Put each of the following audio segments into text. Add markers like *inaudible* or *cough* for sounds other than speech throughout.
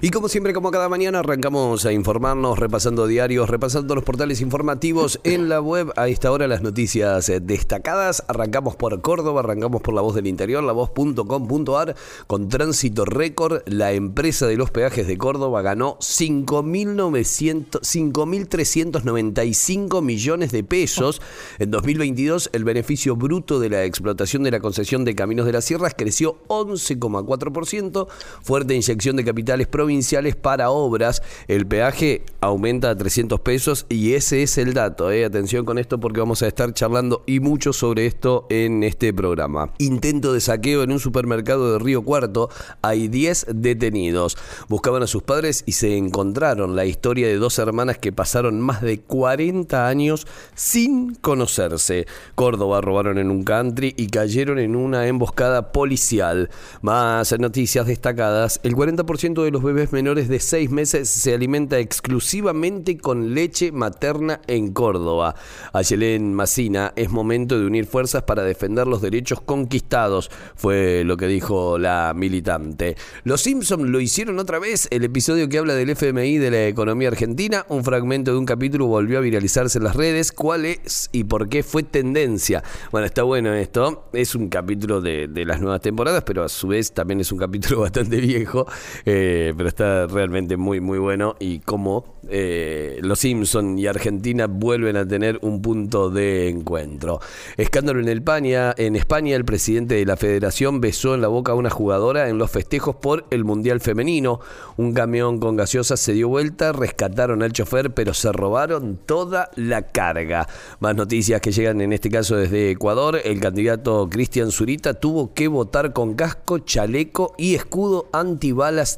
Y como siempre, como cada mañana, arrancamos a informarnos, repasando diarios, repasando los portales informativos en la web. A esta hora las noticias eh, destacadas. Arrancamos por Córdoba, arrancamos por La Voz del Interior, lavoz.com.ar. Con tránsito récord, la empresa de los peajes de Córdoba ganó 5.395 millones de pesos. En 2022, el beneficio bruto de la explotación de la concesión de Caminos de las Sierras creció 11,4%. Fuerte inyección de capitales provinciales provinciales para obras. El peaje aumenta a 300 pesos y ese es el dato. Eh. Atención con esto porque vamos a estar charlando y mucho sobre esto en este programa. Intento de saqueo en un supermercado de Río Cuarto. Hay 10 detenidos. Buscaban a sus padres y se encontraron la historia de dos hermanas que pasaron más de 40 años sin conocerse. Córdoba robaron en un country y cayeron en una emboscada policial. Más noticias destacadas. El 40% de los bebés menores de 6 meses se alimenta exclusivamente con leche materna en Córdoba. Ayelén Macina, es momento de unir fuerzas para defender los derechos conquistados, fue lo que dijo la militante. Los Simpson lo hicieron otra vez, el episodio que habla del FMI de la economía argentina, un fragmento de un capítulo volvió a viralizarse en las redes, cuál es y por qué fue tendencia. Bueno, está bueno esto, es un capítulo de, las nuevas temporadas, pero a su vez también es un capítulo *laughs* bastante viejo, eh, está realmente muy, muy bueno y cómo eh, Los Simpson y Argentina vuelven a tener un punto de encuentro. Escándalo en España. En España, el presidente de la federación besó en la boca a una jugadora en los festejos por el Mundial Femenino. Un camión con gaseosa se dio vuelta, rescataron al chofer, pero se robaron toda la carga. Más noticias que llegan en este caso desde Ecuador. El candidato Cristian Zurita tuvo que votar con casco, chaleco y escudo antibalas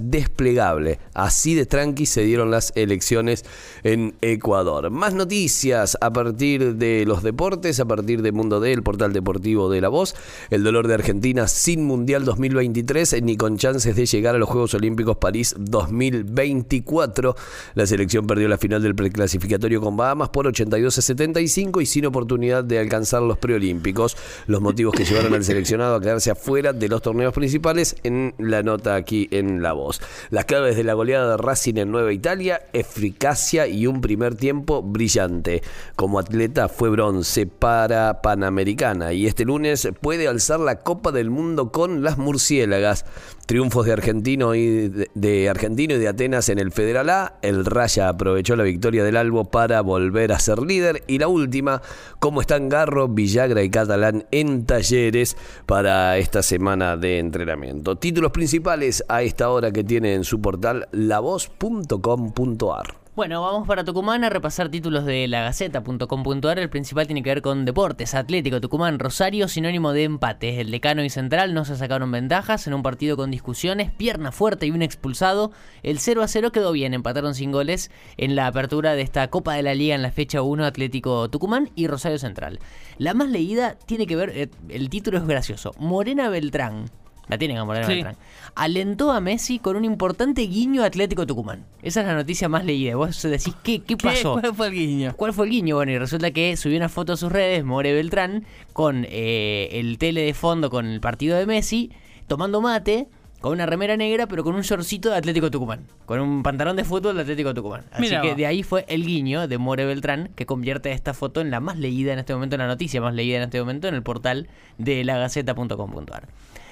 Así de tranqui se dieron las elecciones en Ecuador. Más noticias a partir de los deportes, a partir de Mundo D, el portal deportivo de La Voz. El dolor de Argentina sin Mundial 2023 ni con chances de llegar a los Juegos Olímpicos París 2024. La selección perdió la final del preclasificatorio con Bahamas por 82 a 75 y sin oportunidad de alcanzar los preolímpicos. Los motivos que llevaron al seleccionado a quedarse afuera de los torneos principales en la nota aquí en La Voz. Las claves de la goleada de Racing en Nueva Italia, eficacia y un primer tiempo brillante. Como atleta fue bronce para Panamericana y este lunes puede alzar la Copa del Mundo con las murciélagas. Triunfos de Argentino y de, Argentino y de Atenas en el Federal A. El Raya aprovechó la victoria del Albo para volver a ser líder. Y la última, cómo están Garro, Villagra y Catalán en talleres para esta semana de entrenamiento. Títulos principales a esta hora que tiene en su portal lavoz.com.ar. Bueno, vamos para Tucumán a repasar títulos de la Gaceta.com.ar. El principal tiene que ver con deportes. Atlético Tucumán, Rosario, sinónimo de empate. El decano y central no se sacaron ventajas en un partido con discusiones, pierna fuerte y un expulsado. El 0 a 0 quedó bien, empataron sin goles en la apertura de esta Copa de la Liga en la fecha 1 Atlético Tucumán y Rosario Central. La más leída tiene que ver, eh, el título es gracioso. Morena Beltrán, la tienen a Moreno Beltrán. Alentó a Messi con un importante guiño Atlético Tucumán. Esa es la noticia más leída. Vos decís, ¿qué, qué pasó? ¿Cuál fue el guiño? ¿Cuál fue el guiño? Bueno, y resulta que subió una foto a sus redes, More Beltrán, con eh, el tele de fondo con el partido de Messi, tomando mate, con una remera negra, pero con un shortcito de Atlético Tucumán. Con un pantalón de fútbol de Atlético Tucumán. Así que de ahí fue el guiño de More Beltrán, que convierte esta foto en la más leída en este momento, en la noticia más leída en este momento, en el portal de lagaceta.com.ar.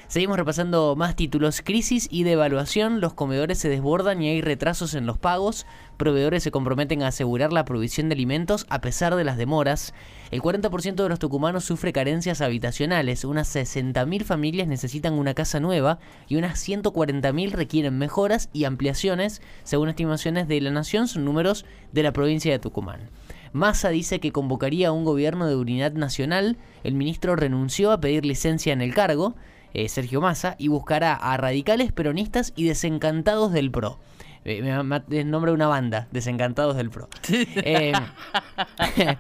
Seguimos repasando más títulos. Crisis y devaluación. Los comedores se desbordan y hay retrasos en los pagos. Proveedores se comprometen a asegurar la provisión de alimentos a pesar de las demoras. El 40% de los tucumanos sufre carencias habitacionales. Unas 60.000 familias necesitan una casa nueva y unas 140.000 requieren mejoras y ampliaciones. Según estimaciones de la Nación, son números de la provincia de Tucumán. Massa dice que convocaría a un gobierno de unidad nacional. El ministro renunció a pedir licencia en el cargo. Eh, Sergio Massa, y buscará a radicales peronistas y desencantados del PRO. Eh, me, nombre una banda, Desencantados del PRO. *laughs* Eh, *laughs*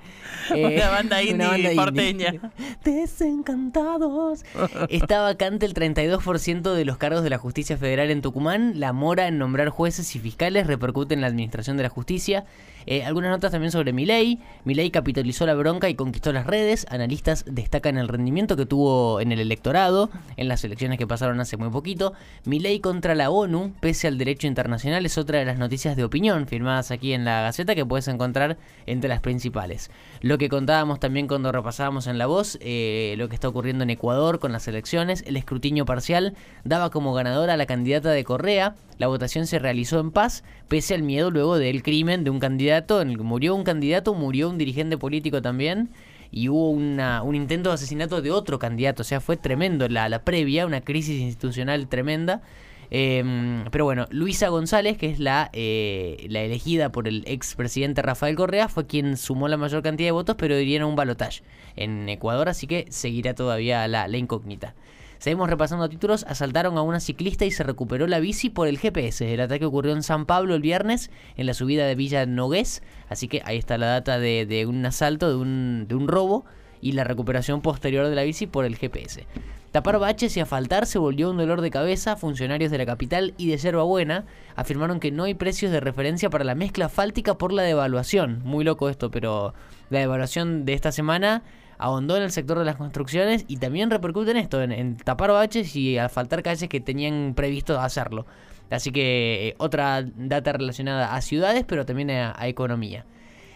una banda indie porteña. *laughs* Desencantados. Está vacante el 32% de los cargos de la justicia federal en Tucumán. La mora en nombrar jueces y fiscales repercute en la administración de la justicia. Eh, algunas notas también sobre Milei. Milei capitalizó la bronca y conquistó las redes. Analistas destacan el rendimiento que tuvo en el electorado, en las elecciones que pasaron hace muy poquito. Milei contra la ONU, pese al derecho internacional, es otra de las noticias de opinión firmadas aquí en la Gaceta que puedes encontrar entre las principales. Lo que contábamos también cuando repasábamos en La Voz, eh, lo que está ocurriendo en Ecuador con las elecciones, el escrutinio parcial daba como ganadora a la candidata de Correa. La votación se realizó en paz, pese al miedo luego del crimen de un candidato. En el que murió un candidato, murió un dirigente político también. Y hubo una, un intento de asesinato de otro candidato. O sea, fue tremendo la, la previa, una crisis institucional tremenda. Em, pero bueno, Luisa González, que es la, eh, la elegida por el expresidente Rafael Correa, fue quien sumó la mayor cantidad de votos, pero iría a un balotaje en Ecuador, así que seguirá todavía la, la incógnita. Seguimos repasando títulos. Asaltaron a una ciclista y se recuperó la bici por el GPS. El ataque ocurrió en San Pablo el viernes, en la subida de Villa Nogués. Así que ahí está la data de, un asalto, de un, de un robo y la recuperación posterior de la bici por el GPS. Tapar baches y asfaltar se volvió un dolor de cabeza. Funcionarios de la capital y de Yerba Buena afirmaron que no hay precios de referencia para la mezcla asfáltica por la devaluación. Muy loco esto, pero la devaluación de esta semana ahondó en el sector de las construcciones y también repercute en esto, en, tapar baches y asfaltar calles que tenían previsto hacerlo. Así que eh, otra data relacionada a ciudades, pero también a economía.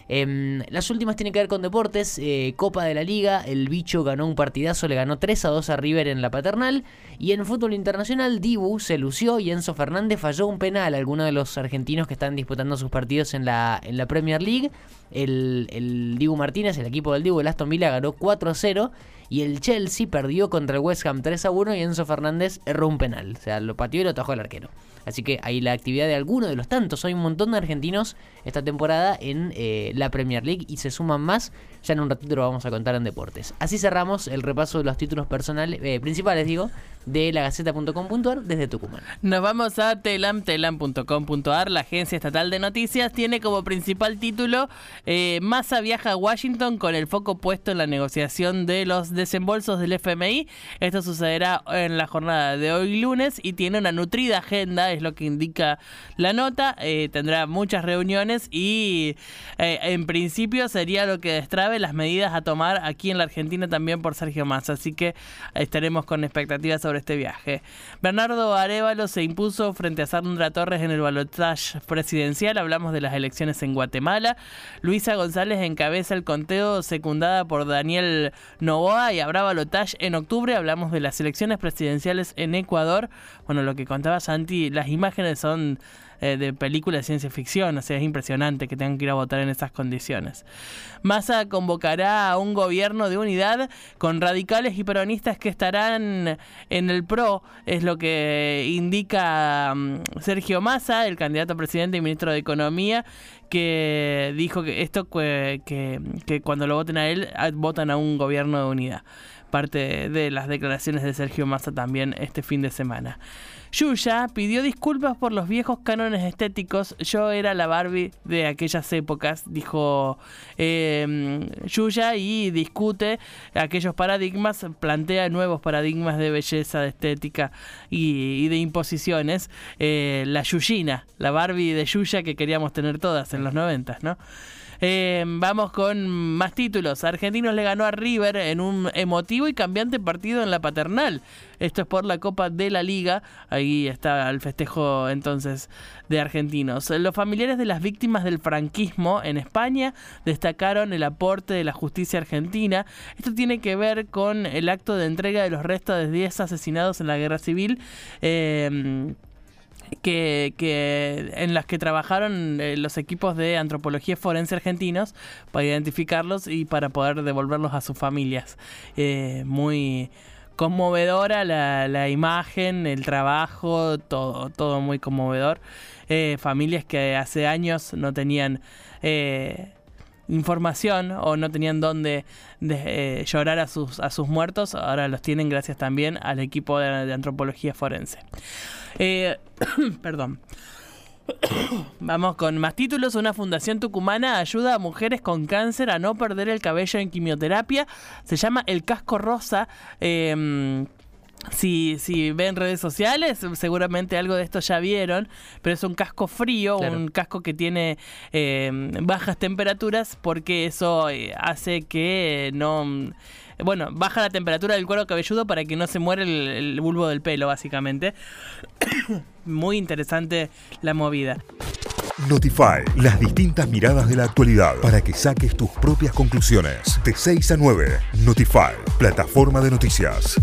Em, las últimas tienen que ver con deportes. Eh, Copa de la Liga, el bicho ganó un partidazo, le ganó 3 a 2 a River en la paternal. Y en fútbol internacional, Dibu se lució y Enzo Fernández falló un penal. Algunos de los argentinos que están disputando sus partidos en la, en la Premier League. El, el Dibu Martínez, el equipo del Dibu, el Aston Villa, ganó 4 a 0. Y el Chelsea perdió contra el West Ham 3 a 1 y Enzo Fernández erró un penal. O sea, lo pateó y lo atajó el arquero. Así que ahí la actividad de alguno de los tantos. Hay un montón de argentinos esta temporada en eh, la Premier League y se suman más. Ya en un ratito lo vamos a contar en deportes. Así cerramos el repaso de los títulos personales, eh, principales, digo, de la Gaceta.com.ar desde Tucumán. Nos vamos a telam, telam.com.ar. La agencia estatal de noticias tiene como principal título eh, Massa viaja a Washington con el foco puesto en la negociación de los desembolsos del FMI. Esto sucederá en la jornada de hoy lunes y tiene una nutrida agenda, es lo que indica la nota. Eh, tendrá muchas reuniones y eh, en principio sería lo que destrabe las medidas a tomar aquí en la Argentina también por Sergio Massa. Así que estaremos con expectativas sobre este viaje. Bernardo Arevalo se impuso frente a Sandra Torres en el balotaje presidencial. Hablamos de las elecciones en Guatemala. Luisa González encabeza el conteo secundada por Daniel Novoa y habrá balotaje en octubre. Hablamos de las elecciones presidenciales en Ecuador. Bueno, lo que contaba Santi, las imágenes son eh, de películas de ciencia ficción, o sea, es impresionante que tengan que ir a votar en esas condiciones. Massa convocará a un gobierno de unidad con radicales y peronistas que estarán en el PRO, es lo que indica mm, Sergio Massa, el candidato a presidente y ministro de Economía, que dijo que esto que, que cuando lo voten a él, votan a un gobierno de unidad. Parte de las declaraciones de Sergio Massa también este fin de semana. Yuya pidió disculpas por los viejos cánones estéticos. Yo era la Barbie de aquellas épocas, dijo eh, Yuya, y discute aquellos paradigmas, plantea nuevos paradigmas de belleza, de estética y, de imposiciones. Eh, la Yuyina, la Barbie de Yuya que queríamos tener todas en los noventas, ¿no? Eh, vamos con más títulos. Argentinos le ganó a River en un emotivo y cambiante partido en la paternal. Esto es por la Copa de la Liga. Ahí está el festejo entonces de argentinos. Los familiares de las víctimas del franquismo en España destacaron el aporte de la justicia argentina. Esto tiene que ver con el acto de entrega de los restos de 10 asesinados en la guerra civil. Eh, que, que, en las que trabajaron eh, los equipos de antropología forense argentinos para identificarlos y para poder devolverlos a sus familias. Eh, muy conmovedora la, la, imagen, el trabajo, todo, todo muy conmovedor. Eh, familias que hace años no tenían información o no tenían dónde llorar a sus, a sus muertos, ahora los tienen gracias también al equipo de antropología forense. Eh, *coughs* perdón. *coughs* Vamos con más títulos. Una fundación tucumana ayuda a mujeres con cáncer a no perder el cabello en quimioterapia. Se llama El Casco Rosa. Eh, si, si ven redes sociales, seguramente algo de esto ya vieron, pero es un casco frío, Claro. un casco que tiene eh, bajas temperaturas porque eso eh, hace que no... Bueno, baja la temperatura del cuero cabelludo para que no se muera el, el bulbo del pelo, básicamente. *coughs* Muy interesante la movida. Notify, las distintas miradas de la actualidad para que saques tus propias conclusiones. De 6 a 9, Notify, plataforma de noticias.